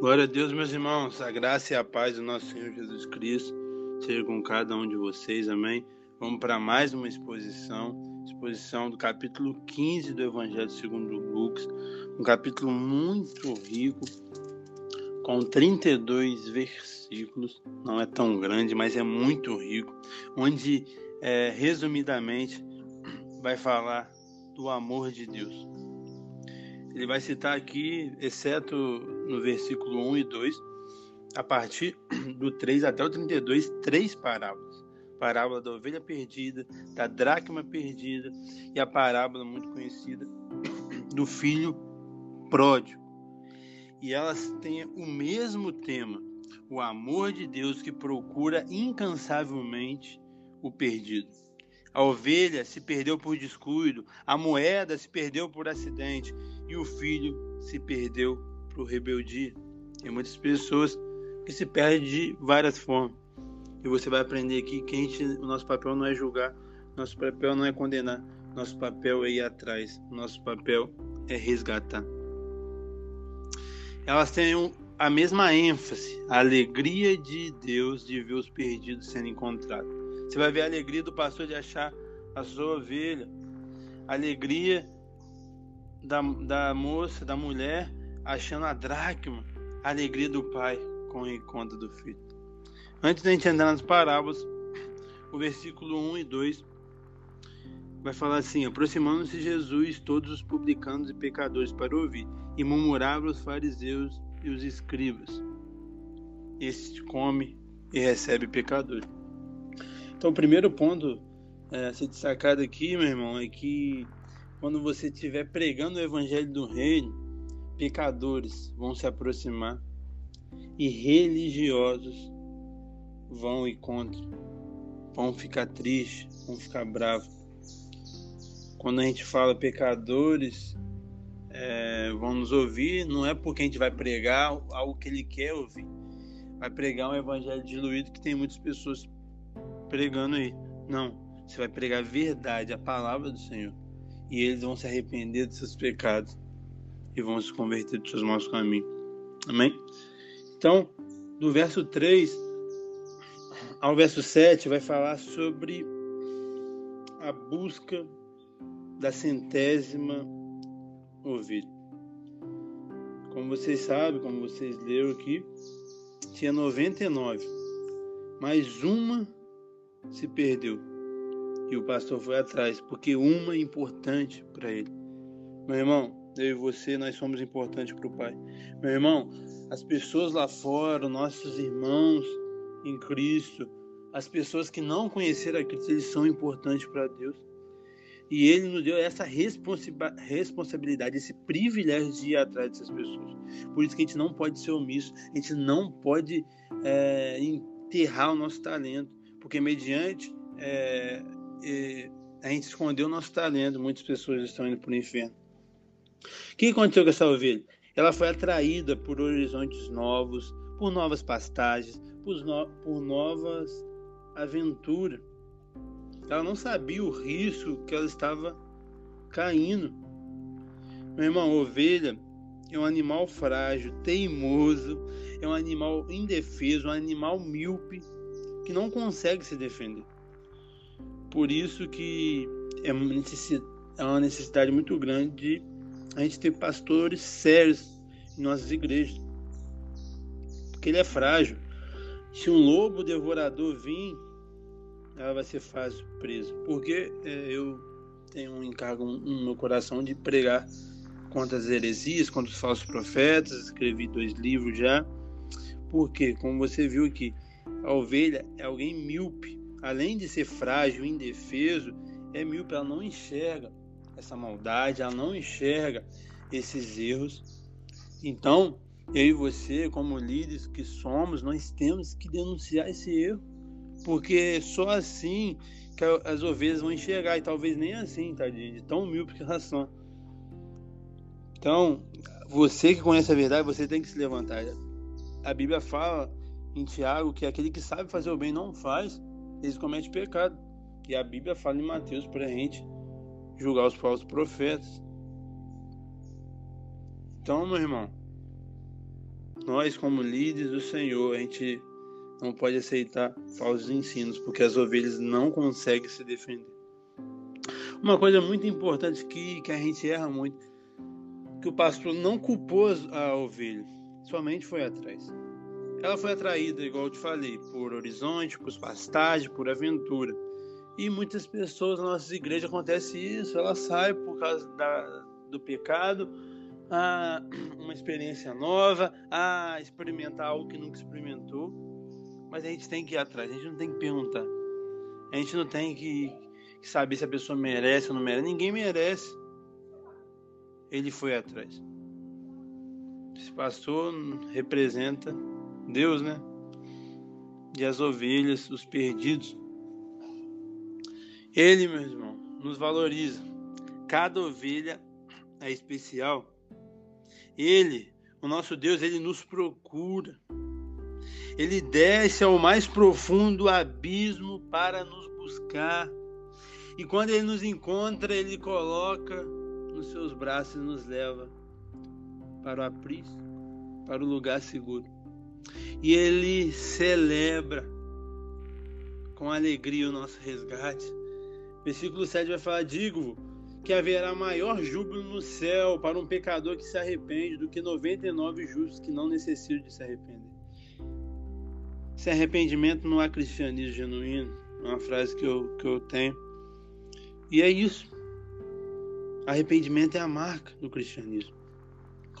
Glória a Deus, meus irmãos. A graça e a paz do nosso Senhor Jesus Cristo seja com cada um de vocês. Amém. Vamos para mais uma exposição, exposição do capítulo 15 do Evangelho segundo Lucas, um capítulo muito rico, com 32 versículos. Não é tão grande, mas é muito rico, onde, é, resumidamente, vai falar do amor de Deus. Ele vai citar aqui, exceto no versículo 1 e 2, a partir do 3 até o 32, três parábolas. Parábola da ovelha perdida, da dracma perdida e a parábola muito conhecida do filho pródigo. E elas têm o mesmo tema, o amor de Deus que procura incansavelmente o perdido. A ovelha se perdeu por descuido, a moeda se perdeu por acidente e o filho se perdeu por rebeldia. Tem muitas pessoas que se perdem de várias formas. E você vai aprender aqui que gente, o nosso papel não é julgar, nosso papel não é condenar, nosso papel é ir atrás, nosso papel é resgatar. Elas têm um, a mesma ênfase, a alegria de Deus de ver os perdidos sendo encontrados. Você vai ver a alegria do pastor de achar a sua ovelha, a alegria da, da moça, da mulher, achando a dracma, a alegria do pai com o encontro do filho. Antes da gente entrar nas parábolas, o versículo 1 e 2 vai falar assim: Aproximando-se Jesus, todos os publicanos e pecadores para ouvir, e murmuravam os fariseus e os escribas: Este come e recebe pecadores. Então, o primeiro ponto é, a ser destacado aqui, meu irmão, é que quando você estiver pregando o evangelho do reino, pecadores vão se aproximar e religiosos vão ir contra, vão ficar tristes, vão ficar bravos. Quando a gente fala pecadores é, vão nos ouvir, não é porque a gente vai pregar algo que ele quer ouvir. Vai pregar um evangelho diluído que tem muitas pessoas pregando aí. Não, você vai pregar a verdade, a palavra do Senhor. E eles vão se arrepender dos seus pecados e vão se converter dos seus maus caminhos. Amém? Então, do verso 3 ao verso 7 vai falar sobre a busca da centésima ovelha. Como vocês sabem, como vocês leram aqui, tinha 99, mas uma se perdeu. E o pastor foi atrás, porque uma é importante para ele. Meu irmão, eu e você, nós somos importantes para o Pai. Meu irmão, as pessoas lá fora, nossos irmãos em Cristo, as pessoas que não conheceram a Cristo, eles são importantes para Deus. E Ele nos deu essa responsabilidade, esse privilégio de ir atrás dessas pessoas. Por isso que a gente não pode ser omisso, a gente não pode é, enterrar o nosso talento porque mediante é, é, a gente escondeu o nosso talento, muitas pessoas estão indo para o inferno. O que aconteceu com essa ovelha? Ela foi atraída por horizontes novos, por novas pastagens, por, no, por novas aventuras. Ela não sabia o risco que ela estava caindo. Meu irmão, ovelha é um animal frágil, teimoso, é um animal indefeso, um animal míope que não consegue se defender. Por isso que é uma é necessidade muito grande de a gente ter pastores sérios em nossas igrejas. Porque ele é frágil. Se um lobo devorador vir, ela vai ser fácil presa. Porque é, eu tenho um encargo no meu coração de pregar contra as heresias, contra os falsos profetas. Escrevi dois livros já. Porque, como você viu aqui, a ovelha é alguém míope. Além de ser frágil, indefeso, é míope, ela não enxerga essa maldade, ela não enxerga esses erros. Então, eu e você, como líderes que somos, nós temos que denunciar esse erro, porque só assim que as ovelhas vão enxergar, e talvez nem assim, tadinho, de tão míope que elas são. Então, você que conhece a verdade, você tem que se levantar. A Bíblia fala em Tiago que aquele que sabe fazer o bem não faz, eles cometem pecado. E a Bíblia fala em Mateus para a gente julgar os falsos profetas. Então, meu irmão, nós, como líderes do Senhor, a gente não pode aceitar falsos ensinos, porque as ovelhas não conseguem se defender. Uma coisa muito importante que, que a gente erra muito, que o pastor não culpou a ovelha, somente foi atrás. Ela foi atraída, igual eu te falei, por horizonte, por pastagem, por aventura. E muitas pessoas na nossa igreja acontece isso, ela sai por causa da, do pecado, a uma experiência nova, a experimentar algo que nunca experimentou. Mas a gente tem que ir atrás, a gente não tem que perguntar. A gente não tem que, que saber se a pessoa merece ou não merece. Ninguém merece. Ele foi atrás. Esse pastor representa Deus, né? E as ovelhas, os perdidos. Ele, meu irmão, nos valoriza. Cada ovelha é especial. Ele, o nosso Deus, ele nos procura. Ele desce ao mais profundo abismo para nos buscar. E quando ele nos encontra, ele coloca nos seus braços e nos leva para o aprisco, para o lugar seguro. E ele celebra com alegria o nosso resgate. Versículo 7 vai falar: Digo que haverá maior júbilo no céu para um pecador que se arrepende do que 99 justos que não necessitam de se arrepender. Sem arrependimento não há cristianismo genuíno. É uma frase que eu, que eu tenho. E é isso. Arrependimento é a marca do cristianismo.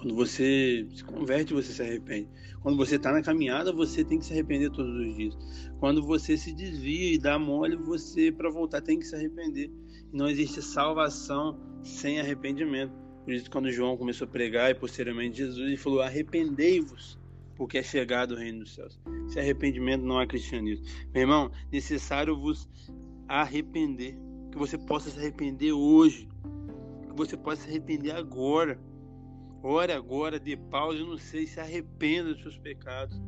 Quando você se converte, você se arrepende. Quando você está na caminhada, você tem que se arrepender todos os dias. Quando você se desvia e dá mole, você, para voltar, tem que se arrepender. Não existe salvação sem arrependimento. Por isso, quando João começou a pregar e posteriormente Jesus, ele falou: Arrependei-vos, porque é chegado o reino dos céus. Se arrependimento não é cristianismo. Meu irmão, necessário vos arrepender. Que você possa se arrepender hoje. Que você possa se arrepender agora Ore agora, dê pausa, não sei, se arrependa dos seus pecados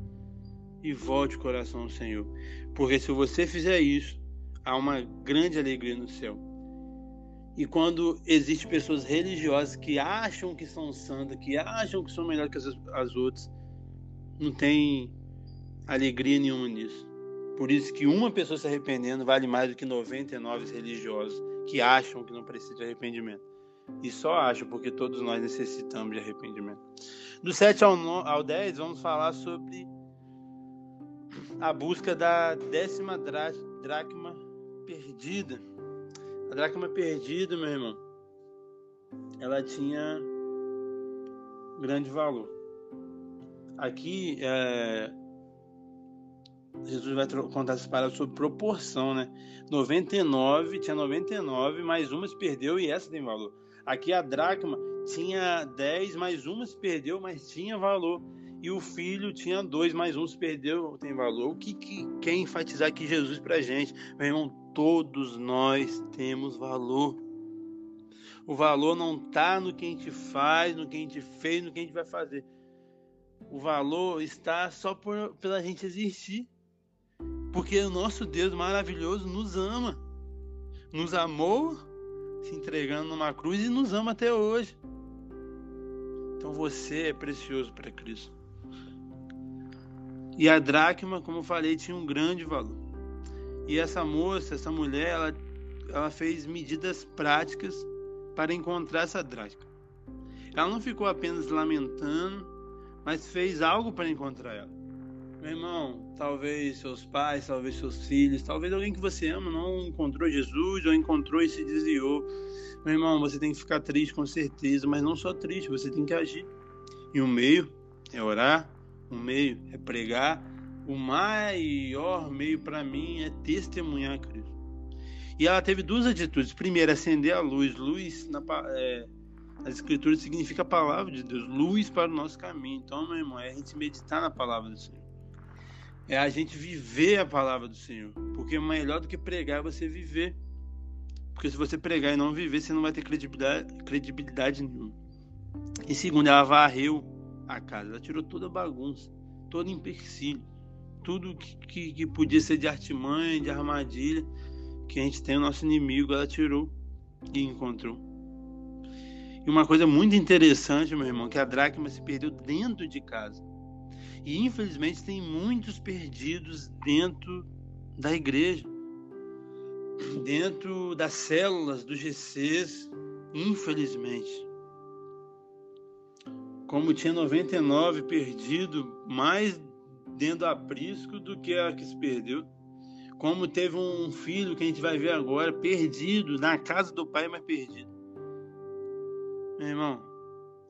e volte o coração ao Senhor. Porque se você fizer isso, há uma grande alegria no céu. E quando existem pessoas religiosas que acham que são santas, que acham que são melhores que as, as outras, não tem alegria nenhuma nisso. Por isso que uma pessoa se arrependendo vale mais do que 99 religiosos que acham que não precisa de arrependimento. E só acho, porque todos nós necessitamos de arrependimento. Do 7 ao, 9, ao 10, vamos falar sobre a busca da décima dracma perdida. A dracma perdida, meu irmão, ela tinha grande valor. Aqui, é, Jesus vai contar essas palavras sobre proporção, né? 99, tinha 99, mais uma se perdeu e essa tem valor. Aqui a dracma tinha 10, mais uma se perdeu, mas tinha valor. E o filho tinha dois, mais um se perdeu, tem valor. O que, que quer enfatizar aqui Jesus pra gente? Meu irmão, todos nós temos valor. O valor não está no que a gente faz, no que a gente fez, no que a gente vai fazer. O valor está só por, pela gente existir. Porque o nosso Deus maravilhoso nos ama. Nos amou se entregando numa cruz e nos ama até hoje. Então você é precioso para Cristo. E a dracma, como eu falei, tinha um grande valor. E essa moça, essa mulher, ela, ela fez medidas práticas para encontrar essa dracma. Ela não ficou apenas lamentando, mas fez algo para encontrar ela. Meu irmão, talvez seus pais, talvez seus filhos, talvez alguém que você ama não encontrou Jesus ou encontrou e se desviou. Meu irmão, você tem que ficar triste com certeza, mas não só triste, você tem que agir. E o meio é orar, o meio é pregar, o maior meio para mim é testemunhar Cristo. E ela teve duas atitudes. Primeiro, acender a luz. Luz na, é, as escrituras significa a palavra de Deus, luz para o nosso caminho. Então, meu irmão, é a gente meditar na palavra do Senhor é a gente viver a palavra do Senhor. Porque melhor do que pregar é você viver. Porque se você pregar e não viver, você não vai ter credibilidade, credibilidade nenhuma. E segundo, ela varreu a casa. Ela tirou toda a bagunça, todo empecilho. Tudo que, que, que podia ser de artimanha, de armadilha, que a gente tem o nosso inimigo, ela tirou e encontrou. E uma coisa muito interessante, meu irmão, que a dracma se perdeu dentro de casa. E infelizmente tem muitos perdidos dentro da igreja, dentro das células dos GCs, infelizmente. Como tinha 99 perdido, mais dentro do aprisco do que a que se perdeu. Como teve um filho que a gente vai ver agora, perdido, na casa do pai, mas perdido. Meu irmão,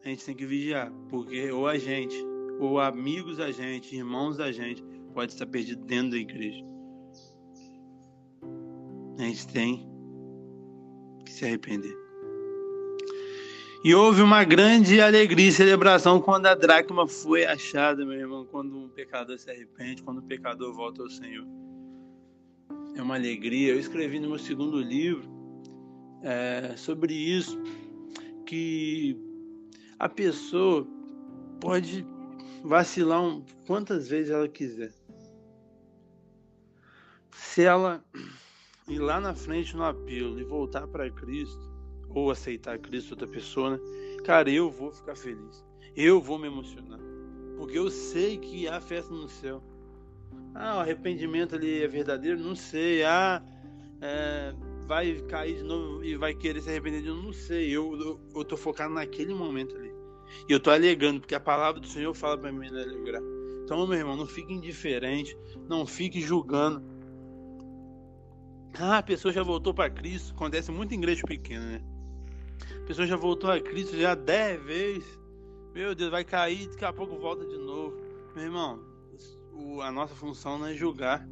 a gente tem que vigiar, porque ou a gente, ou amigos da gente, irmãos da gente, pode estar perdido dentro da igreja. A gente tem que se arrepender. E houve uma grande alegria e celebração quando a dracma foi achada, meu irmão, quando um pecador se arrepende, quando o um pecador volta ao Senhor é uma alegria. Eu escrevi no meu segundo livro é, sobre isso, que a pessoa pode vacilar quantas vezes ela quiser. Se ela ir lá na frente no apelo e voltar para Cristo, ou aceitar Cristo outra pessoa, né? cara, eu vou ficar feliz. Eu vou me emocionar. Porque eu sei que há festa no céu. Ah, o arrependimento ali é verdadeiro? Não sei. Ah, é, vai cair de novo e vai querer se arrepender de novo? Não sei. Eu, eu, eu tô focado naquele momento ali. E eu tô alegando, porque a palavra do Senhor fala para mim né, alegrar. Então, meu irmão, não fique indiferente, não fique julgando. Ah, a pessoa já voltou para Cristo. Acontece muito em igreja pequena, né? A pessoa já voltou a Cristo já dez vezes. Meu Deus, vai cair, daqui a pouco volta de novo. Meu irmão, o, a nossa função não é julgar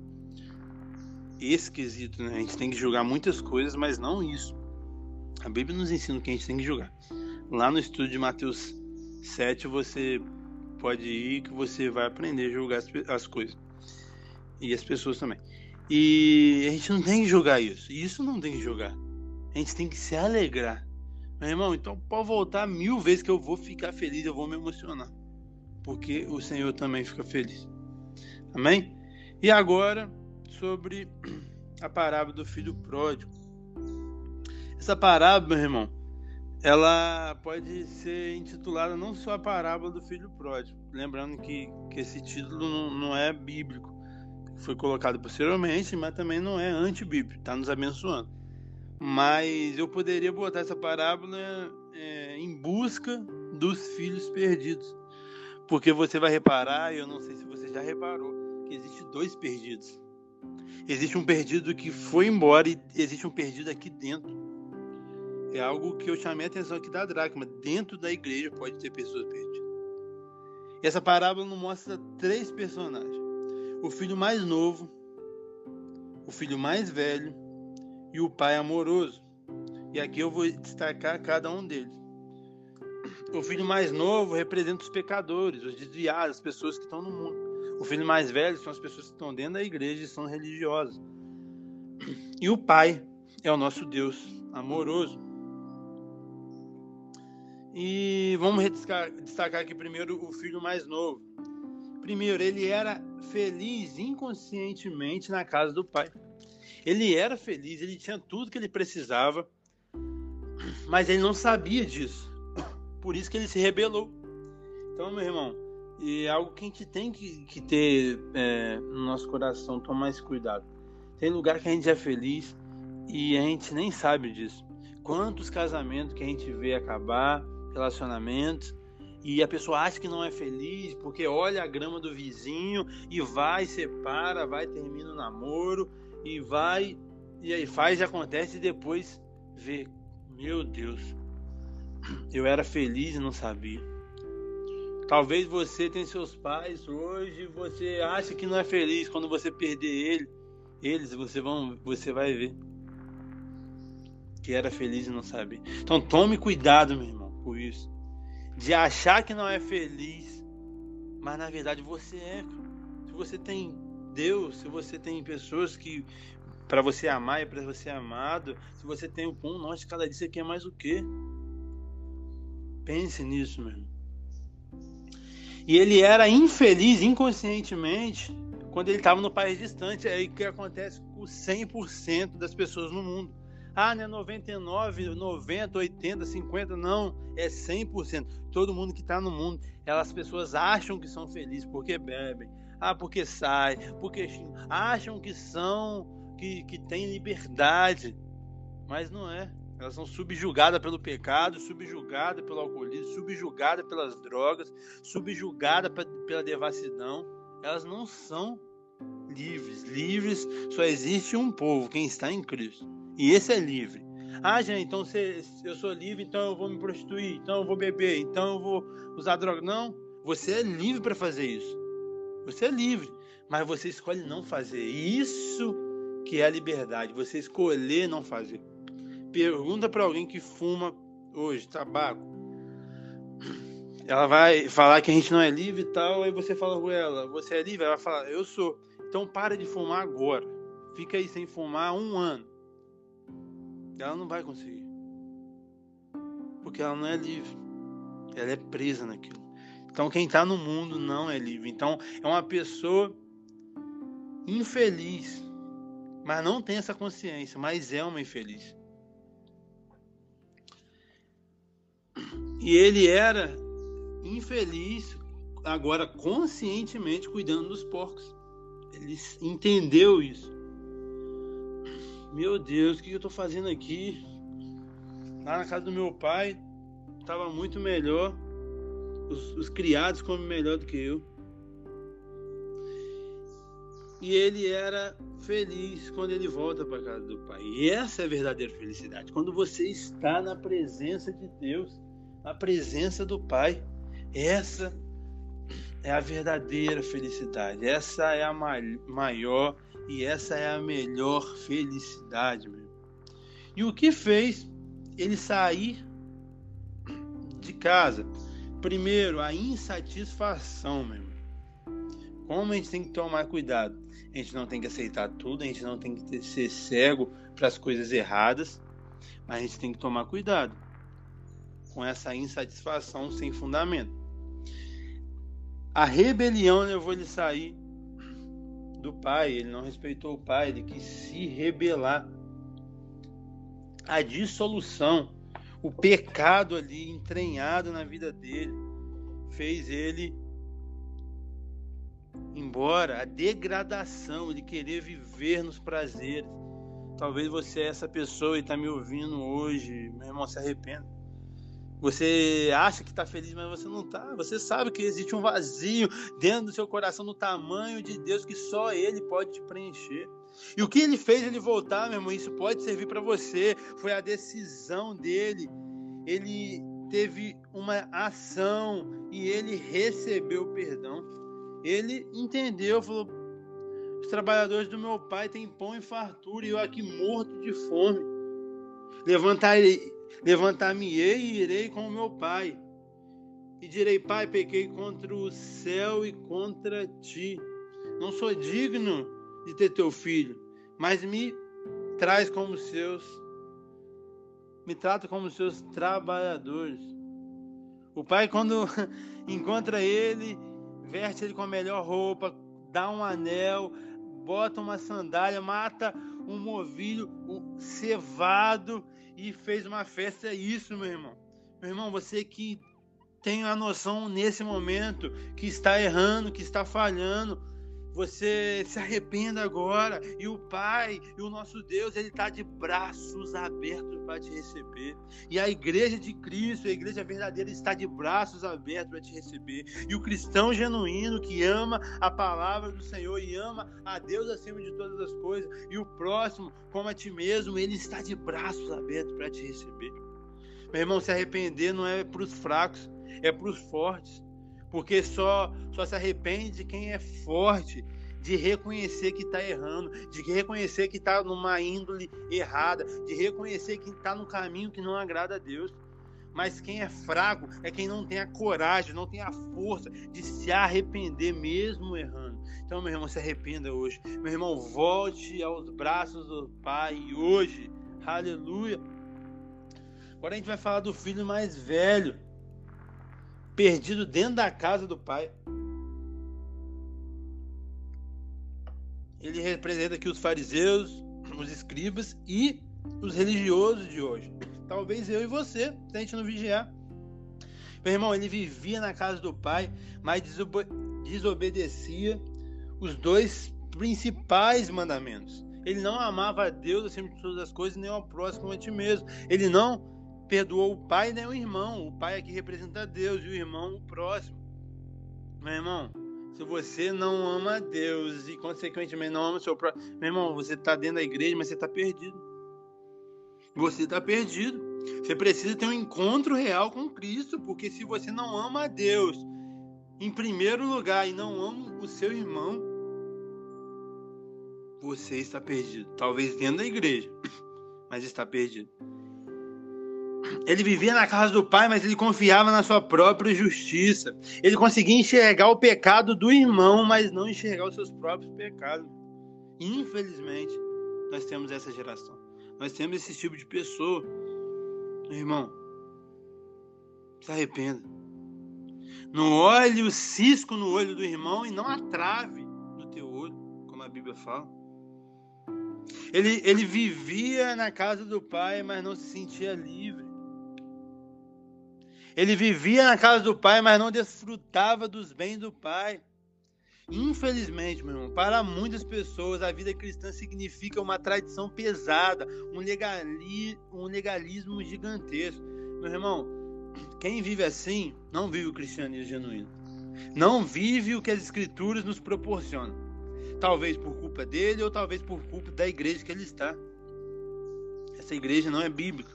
esquisito, né? A gente tem que julgar muitas coisas, mas não isso. A Bíblia nos ensina que a gente tem que julgar. Lá no estudo de Mateus 7, você pode ir que você vai aprender a julgar as, as coisas. E as pessoas também. E a gente não tem que julgar isso. Isso não tem que julgar. A gente tem que se alegrar. Meu irmão, então pode voltar mil vezes que eu vou ficar feliz, eu vou me emocionar. Porque o Senhor também fica feliz. Amém? E agora, sobre a parábola do filho pródigo. Essa parábola, meu irmão, ela pode ser intitulada não só a parábola do filho pródigo, lembrando que, que esse título não, não é bíblico, foi colocado posteriormente, mas também não é antibíblico, está nos abençoando. Mas eu poderia botar essa parábola é, em busca dos filhos perdidos, porque você vai reparar, eu não sei se você já reparou, que existe dois perdidos. Existe um perdido que foi embora e existe um perdido aqui dentro. É algo que eu chamei a atenção aqui da dracma. Dentro da igreja pode ter pessoas perdidas. Essa parábola nos mostra três personagens: o filho mais novo, o filho mais velho e o pai amoroso. E aqui eu vou destacar cada um deles. O filho mais novo representa os pecadores, os desviados, as pessoas que estão no mundo. O filho mais velho são as pessoas que estão dentro da igreja e são religiosas. E o Pai é o nosso Deus amoroso. E vamos destacar aqui primeiro o filho mais novo. Primeiro, ele era feliz inconscientemente na casa do pai. Ele era feliz, ele tinha tudo que ele precisava, mas ele não sabia disso. Por isso que ele se rebelou. Então, meu irmão, é algo que a gente tem que, que ter é, no nosso coração, tomar esse cuidado. Tem lugar que a gente é feliz e a gente nem sabe disso. Quantos casamentos que a gente vê acabar, relacionamentos, e a pessoa acha que não é feliz porque olha a grama do vizinho e vai, separa, vai, termina o namoro e vai, e aí faz e acontece e depois vê, meu Deus, eu era feliz e não sabia. Talvez você tenha seus pais hoje, você acha que não é feliz quando você perder ele, eles, você vão, você vai ver que era feliz e não sabia. Então tome cuidado, meu irmão, com isso, de achar que não é feliz, mas na verdade você é. Se você tem Deus, se você tem pessoas que para você amar e para você ser amado, se você tem o pão nosso cada dia você quer mais o quê? Pense nisso, meu irmão. E ele era infeliz inconscientemente quando ele estava no país distante. É aí que acontece com 100% das pessoas no mundo. Ah, não é 99, 90, 80, 50, não, é 100%. Todo mundo que está no mundo, elas pessoas acham que são felizes porque bebem, ah, porque saem, porque acham que são, que, que têm liberdade, mas não é. Elas são subjugadas pelo pecado, subjugadas pelo alcoolismo, subjugadas pelas drogas, subjugadas pela devassidão. Elas não são livres. Livres só existe um povo, quem está em Cristo. E esse é livre. Ah, gente, então se eu sou livre, então eu vou me prostituir, então eu vou beber, então eu vou usar droga. Não, você é livre para fazer isso. Você é livre, mas você escolhe não fazer. Isso que é a liberdade, você escolher não fazer. Pergunta para alguém que fuma hoje tabaco. Ela vai falar que a gente não é livre e tal, aí você fala com ela, você é livre? Ela vai falar, eu sou. Então para de fumar agora. Fica aí sem fumar um ano. Ela não vai conseguir. Porque ela não é livre. Ela é presa naquilo. Então quem está no mundo não é livre. Então é uma pessoa infeliz. Mas não tem essa consciência, mas é uma infeliz. E ele era infeliz agora conscientemente cuidando dos porcos. Ele entendeu isso. Meu Deus, o que eu estou fazendo aqui? Lá na casa do meu pai, estava muito melhor. Os, os criados comem melhor do que eu. E ele era feliz quando ele volta para casa do pai. E essa é a verdadeira felicidade. Quando você está na presença de Deus, na presença do Pai. Essa é a verdadeira felicidade. Essa é a maior e essa é a melhor felicidade, meu. E o que fez ele sair de casa? Primeiro, a insatisfação, meu. Como a gente tem que tomar cuidado? A gente não tem que aceitar tudo, a gente não tem que ser cego para as coisas erradas, mas a gente tem que tomar cuidado com essa insatisfação sem fundamento. A rebelião levou ele a sair do pai, ele não respeitou o pai, ele quis se rebelar. A dissolução, o pecado ali entranhado na vida dele, fez ele embora, a degradação, ele querer viver nos prazeres. Talvez você é essa pessoa e está me ouvindo hoje, meu irmão, se arrependa você acha que está feliz, mas você não está. Você sabe que existe um vazio dentro do seu coração no tamanho de Deus que só Ele pode te preencher. E o que ele fez ele voltar, meu irmão, isso pode servir para você. Foi a decisão dele. Ele teve uma ação e ele recebeu perdão. Ele entendeu, falou: os trabalhadores do meu pai têm pão e fartura e eu aqui morto de fome. Levantarei Levantar-me-ei e irei com o meu pai. E direi, Pai, pequei contra o céu e contra ti. Não sou digno de ter teu filho, mas me traz como seus, me trata como seus trabalhadores. O pai, quando encontra ele, veste ele com a melhor roupa, dá um anel, bota uma sandália, mata um novilho um cevado e fez uma festa. É isso, meu irmão. Meu irmão, você que tem a noção nesse momento que está errando, que está falhando, você se arrependa agora. E o Pai e o nosso Deus ele está de braços abertos para te receber. E a igreja de Cristo a igreja verdadeira está de braços abertos para te receber. E o cristão genuíno que ama a palavra do Senhor e ama a Deus acima de todas as coisas e o próximo como a ti mesmo ele está de braços abertos para te receber. Meu irmão se arrepender não é para os fracos é para os fortes porque só, só se arrepende quem é forte, de reconhecer que está errando, de reconhecer que está numa índole errada, de reconhecer que está no caminho que não agrada a Deus. Mas quem é fraco é quem não tem a coragem, não tem a força de se arrepender mesmo errando. Então, meu irmão, se arrependa hoje. Meu irmão, volte aos braços do Pai hoje. Aleluia. Agora a gente vai falar do filho mais velho perdido dentro da casa do pai. Ele representa aqui os fariseus, os escribas e os religiosos de hoje. Talvez eu e você, se a gente não vigiar. Meu irmão, ele vivia na casa do pai, mas desobedecia os dois principais mandamentos. Ele não amava a Deus acima de todas as coisas, nem ao próximo a ti mesmo. Ele não perdoou o pai nem o irmão. O pai aqui representa Deus e o irmão o próximo. Meu irmão, se você não ama Deus e consequentemente não ama o seu próximo, meu irmão, você está dentro da igreja, mas você está perdido. Você está perdido. Você precisa ter um encontro real com Cristo, porque se você não ama a Deus em primeiro lugar e não ama o seu irmão, você está perdido. Talvez dentro da igreja, mas está perdido. Ele vivia na casa do pai, mas ele confiava na sua própria justiça. Ele conseguia enxergar o pecado do irmão, mas não enxergar os seus próprios pecados. Infelizmente, nós temos essa geração. Nós temos esse tipo de pessoa. Irmão, se arrependa. Não olhe o cisco no olho do irmão e não a trave no teu olho, como a Bíblia fala. Ele, ele vivia na casa do pai, mas não se sentia livre. Ele vivia na casa do pai, mas não desfrutava dos bens do pai. Infelizmente, meu irmão, para muitas pessoas a vida cristã significa uma tradição pesada, um, legali, um legalismo gigantesco. Meu irmão, quem vive assim não vive o cristianismo genuíno. Não vive o que as escrituras nos proporcionam. Talvez por culpa dele ou talvez por culpa da igreja que ele está. Essa igreja não é bíblica.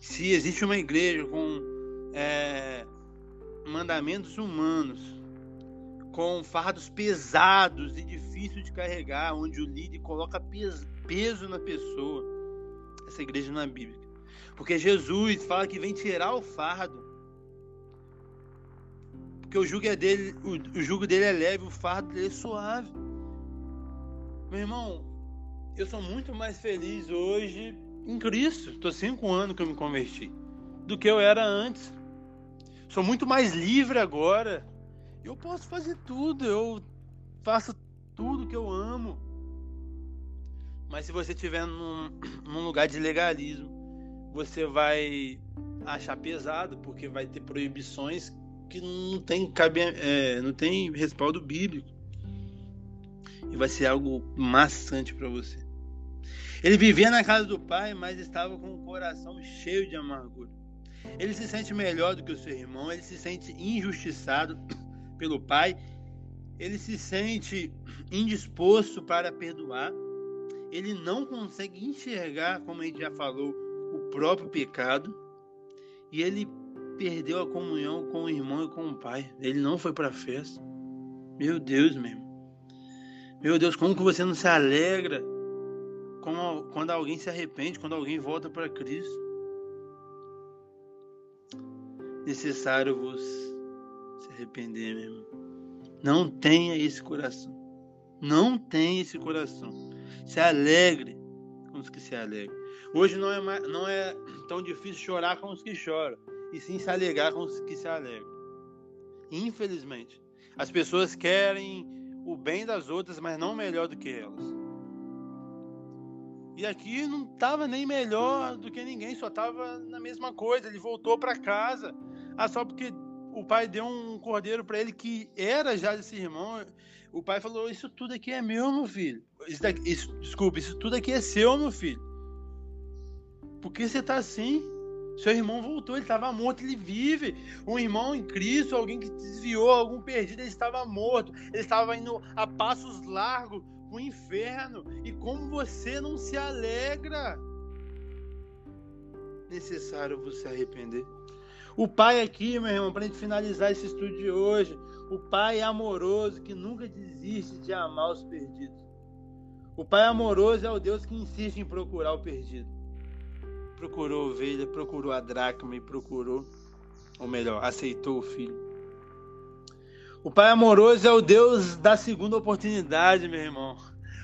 Se existe uma igreja com é, mandamentos humanos, com fardos pesados e difíceis de carregar, onde o líder coloca peso na pessoa. Essa igreja não é bíblica. Porque Jesus fala que vem tirar o fardo. Porque o jugo, é dele, o, o jugo dele é leve, o fardo dele é suave. Meu irmão, eu sou muito mais feliz hoje em Cristo. Estou cinco anos que eu me converti do que eu era antes. Sou muito mais livre agora eu posso fazer tudo, eu faço tudo que eu amo. Mas se você estiver num, num lugar de legalismo, você vai achar pesado, porque vai ter proibições que não tem, cabe, é, não tem respaldo bíblico. E vai ser algo maçante para você. Ele vivia na casa do pai, mas estava com o coração cheio de amargura. Ele se sente melhor do que o seu irmão, ele se sente injustiçado pelo pai, ele se sente indisposto para perdoar, ele não consegue enxergar, como a gente já falou, o próprio pecado, e ele perdeu a comunhão com o irmão e com o pai. Ele não foi para a festa. Meu Deus, meu irmão. Meu Deus, como que você não se alegra quando alguém se arrepende, quando alguém volta para Cristo? Necessário vos se arrepender, meu irmão. Não tenha esse coração. Não tenha esse coração. Se alegre com os que se alegram. Hoje não é, não é tão difícil chorar com os que choram, e sim se alegrar com os que se alegram. Infelizmente, as pessoas querem o bem das outras, mas não melhor do que elas. E aqui não estava nem melhor do que ninguém, só estava na mesma coisa. Ele voltou para casa. Ah, só porque o pai deu um cordeiro para ele que era já desse irmão. O pai falou: Isso tudo aqui é meu, meu filho. Isso daqui, isso, desculpa, isso tudo aqui é seu, meu filho. Por que você tá assim? Seu irmão voltou, ele estava morto, ele vive. Um irmão em Cristo, alguém que desviou, algum perdido, ele estava morto. Ele estava indo a passos largos para o inferno. E como você não se alegra? Necessário você arrepender. O pai aqui, meu irmão, para gente finalizar esse estudo de hoje, o pai amoroso que nunca desiste de amar os perdidos. O pai amoroso é o Deus que insiste em procurar o perdido. Procurou a ovelha, procurou a dracma e procurou, ou melhor, aceitou o filho. O pai amoroso é o Deus da segunda oportunidade, meu irmão.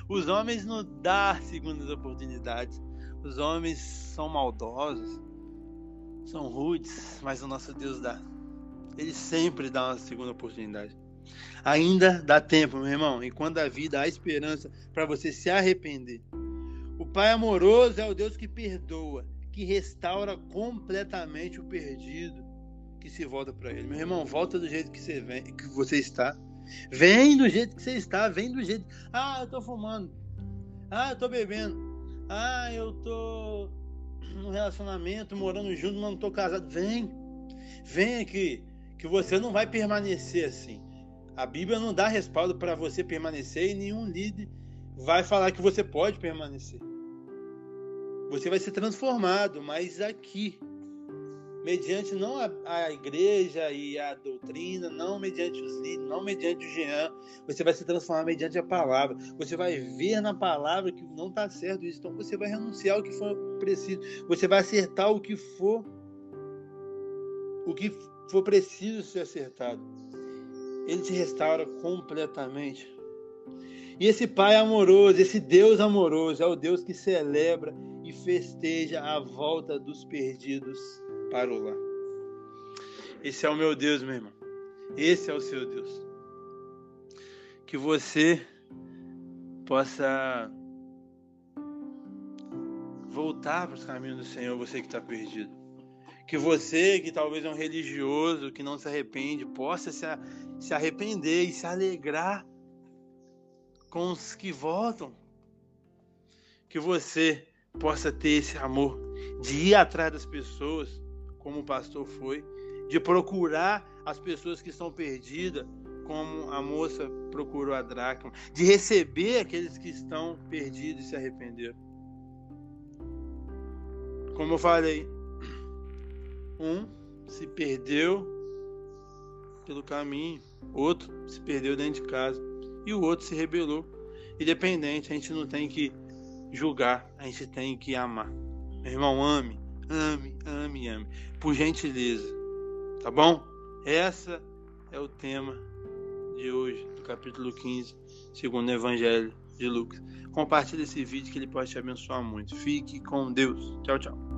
Os homens não dão segundas oportunidades. Os homens são maldosos são rudes, mas o nosso Deus dá. Ele sempre dá uma segunda oportunidade. Ainda dá tempo, meu irmão. Enquanto a vida há esperança para você se arrepender. O Pai amoroso é o Deus que perdoa, que restaura completamente o perdido, que se volta para Ele. Meu irmão, volta do jeito que você, vem, que você está. Vem do jeito que você está, vem do jeito. Ah, eu tô fumando. Ah, eu tô bebendo. Ah, eu tô num relacionamento, morando junto, mas não tô casado. Vem. Vem aqui, que você não vai permanecer assim. A Bíblia não dá respaldo para você permanecer e nenhum líder vai falar que você pode permanecer. Você vai ser transformado, mas aqui, mediante não a, a, igreja e a doutrina, não mediante os líderes, não mediante o Jean, você vai se transformar mediante a palavra. Você vai ver na palavra que não está certo isso, então você vai renunciar ao que for preciso. Você vai acertar o que for o que for preciso ser acertado. Ele te restaura completamente. E esse Pai amoroso, esse Deus amoroso, é o Deus que celebra e festeja a volta dos perdidos para o lar. Esse é o meu Deus, meu irmão. Esse é o seu Deus. Que você possa voltar para os caminhos do Senhor, você que está perdido. Que você, que talvez é um religioso, que não se arrepende, possa se, se arrepender e se alegrar com os que voltam. Que você possa ter esse amor de ir atrás das pessoas, como o pastor foi, de procurar as pessoas que estão perdidas, como a moça procurou a dracma, de receber aqueles que estão perdidos e se arrependeram. Como eu falei, um se perdeu pelo caminho, outro se perdeu dentro de casa e o outro se rebelou. Independente, a gente não tem que julgar, a gente tem que amar. Meu irmão, ame, ame, ame, ame. Por gentileza. Tá bom? Essa é o tema de hoje, do capítulo 15, segundo o Evangelho de Lucas. Compartilhe esse vídeo que ele pode te abençoar muito. Fique com Deus. Tchau, tchau.